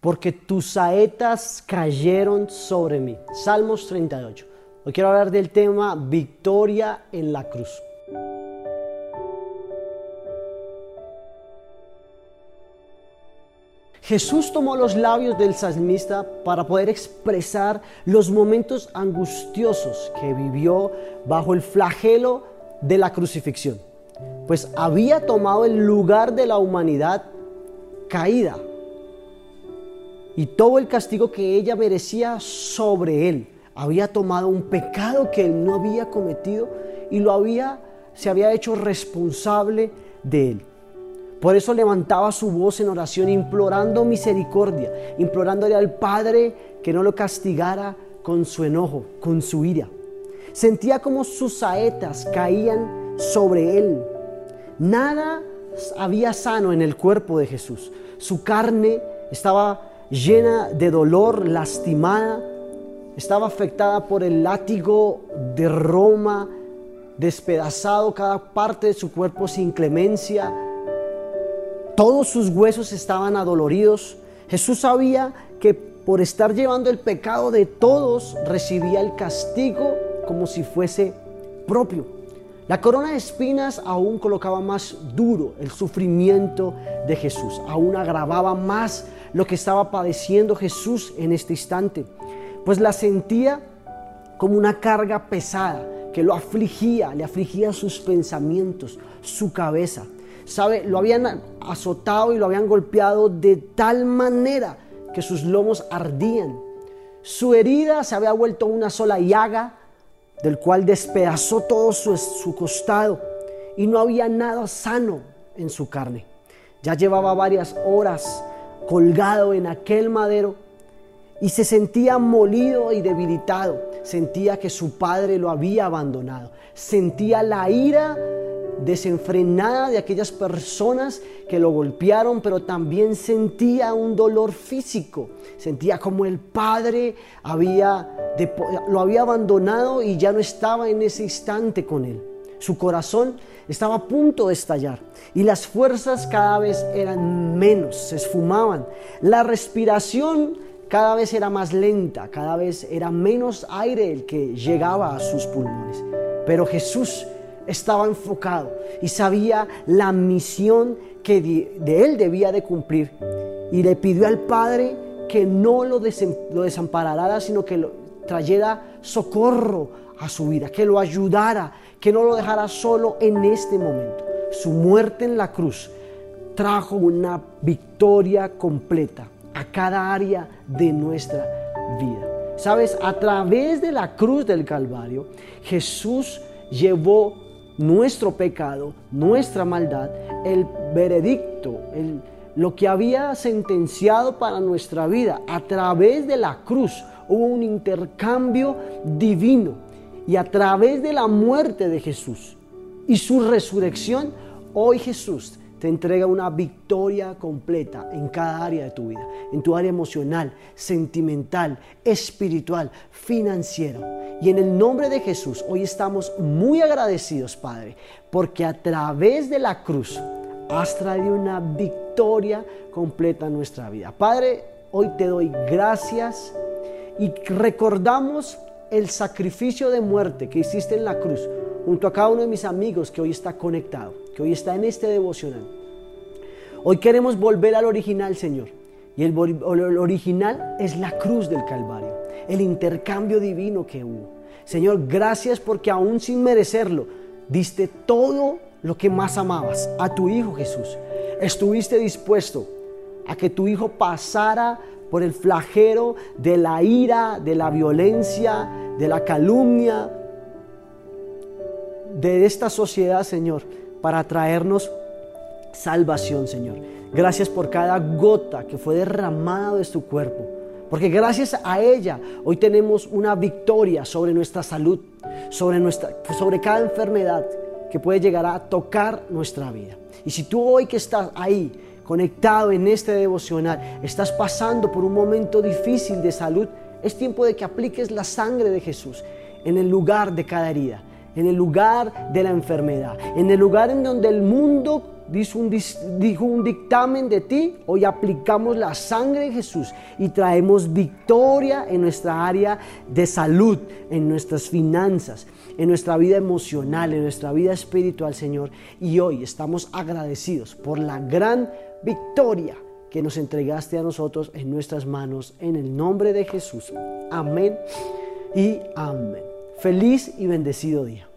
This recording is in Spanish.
porque tus saetas cayeron sobre mí. Salmos 38. Hoy quiero hablar del tema victoria en la cruz. Jesús tomó los labios del salmista para poder expresar los momentos angustiosos que vivió bajo el flagelo de la crucifixión, pues había tomado el lugar de la humanidad caída y todo el castigo que ella merecía sobre él. Había tomado un pecado que él no había cometido y lo había se había hecho responsable de él. Por eso levantaba su voz en oración, implorando misericordia, implorándole al Padre que no lo castigara con su enojo, con su ira. Sentía como sus saetas caían sobre él. Nada había sano en el cuerpo de Jesús. Su carne estaba llena de dolor, lastimada, estaba afectada por el látigo de Roma, despedazado cada parte de su cuerpo sin clemencia todos sus huesos estaban adoloridos. Jesús sabía que por estar llevando el pecado de todos recibía el castigo como si fuese propio. La corona de espinas aún colocaba más duro el sufrimiento de Jesús, aún agravaba más lo que estaba padeciendo Jesús en este instante, pues la sentía como una carga pesada que lo afligía, le afligía sus pensamientos, su cabeza. Lo habían azotado y lo habían golpeado de tal manera que sus lomos ardían. Su herida se había vuelto una sola llaga, del cual despedazó todo su, su costado y no había nada sano en su carne. Ya llevaba varias horas colgado en aquel madero y se sentía molido y debilitado. Sentía que su padre lo había abandonado. Sentía la ira desenfrenada de aquellas personas que lo golpearon, pero también sentía un dolor físico. Sentía como el padre había, lo había abandonado y ya no estaba en ese instante con él. Su corazón estaba a punto de estallar y las fuerzas cada vez eran menos, se esfumaban. La respiración cada vez era más lenta, cada vez era menos aire el que llegaba a sus pulmones. Pero Jesús estaba enfocado y sabía la misión que de él debía de cumplir. Y le pidió al Padre que no lo, desamparara, sino que lo trayera socorro a su vida, que lo ayudara, que no lo dejara solo en este momento. Su muerte en la cruz trajo una victoria completa a cada área de nuestra vida. Sabes, a través de la cruz del Calvario, Jesús llevó nuestro pecado, nuestra maldad, el veredicto, lo que había sentenciado para nuestra vida. A través de la cruz hubo un intercambio divino y a través de la muerte de Jesús y su resurrección, hoy Jesús te entrega una victoria completa en cada área de tu vida, en tu área emocional, sentimental, espiritual, financiera. Y en el nombre de Jesús, hoy estamos muy agradecidos, Padre, porque a través de la cruz has traído una victoria completa en nuestra vida. Padre, hoy te doy gracias y recordamos el sacrificio de muerte que hiciste en la cruz junto a cada uno de mis amigos que hoy está conectado, que hoy está en este devocional. Hoy queremos volver al original, Señor. Y el, original es la cruz del Calvario, el intercambio divino que hubo. Señor, gracias porque aún sin merecerlo, diste todo lo que más amabas a tu Hijo Jesús. Estuviste dispuesto a que tu Hijo pasara por el flagero de la ira, de la violencia, de la calumnia, de esta sociedad, Señor, para traernos salvación, Señor. Gracias por cada gota que fue derramada de su cuerpo. Porque gracias a ella hoy tenemos una victoria sobre nuestra salud, sobre, nuestra, sobre cada enfermedad que puede llegar a tocar nuestra vida. Y si tú hoy que estás ahí, conectado en este devocional, estás pasando por un momento difícil de salud, es tiempo de que apliques la sangre de Jesús en el lugar de cada herida, en el lugar de la enfermedad, en el lugar en donde el mundo dijo un, un dictamen de ti, hoy aplicamos la sangre de Jesús y traemos victoria en nuestra área de salud, en nuestras finanzas, en nuestra vida emocional, en nuestra vida espiritual, Señor. Y hoy estamos agradecidos por la gran victoria que nos entregaste a nosotros en nuestras manos, en el nombre de Jesús. Amén y amén. Feliz y bendecido día.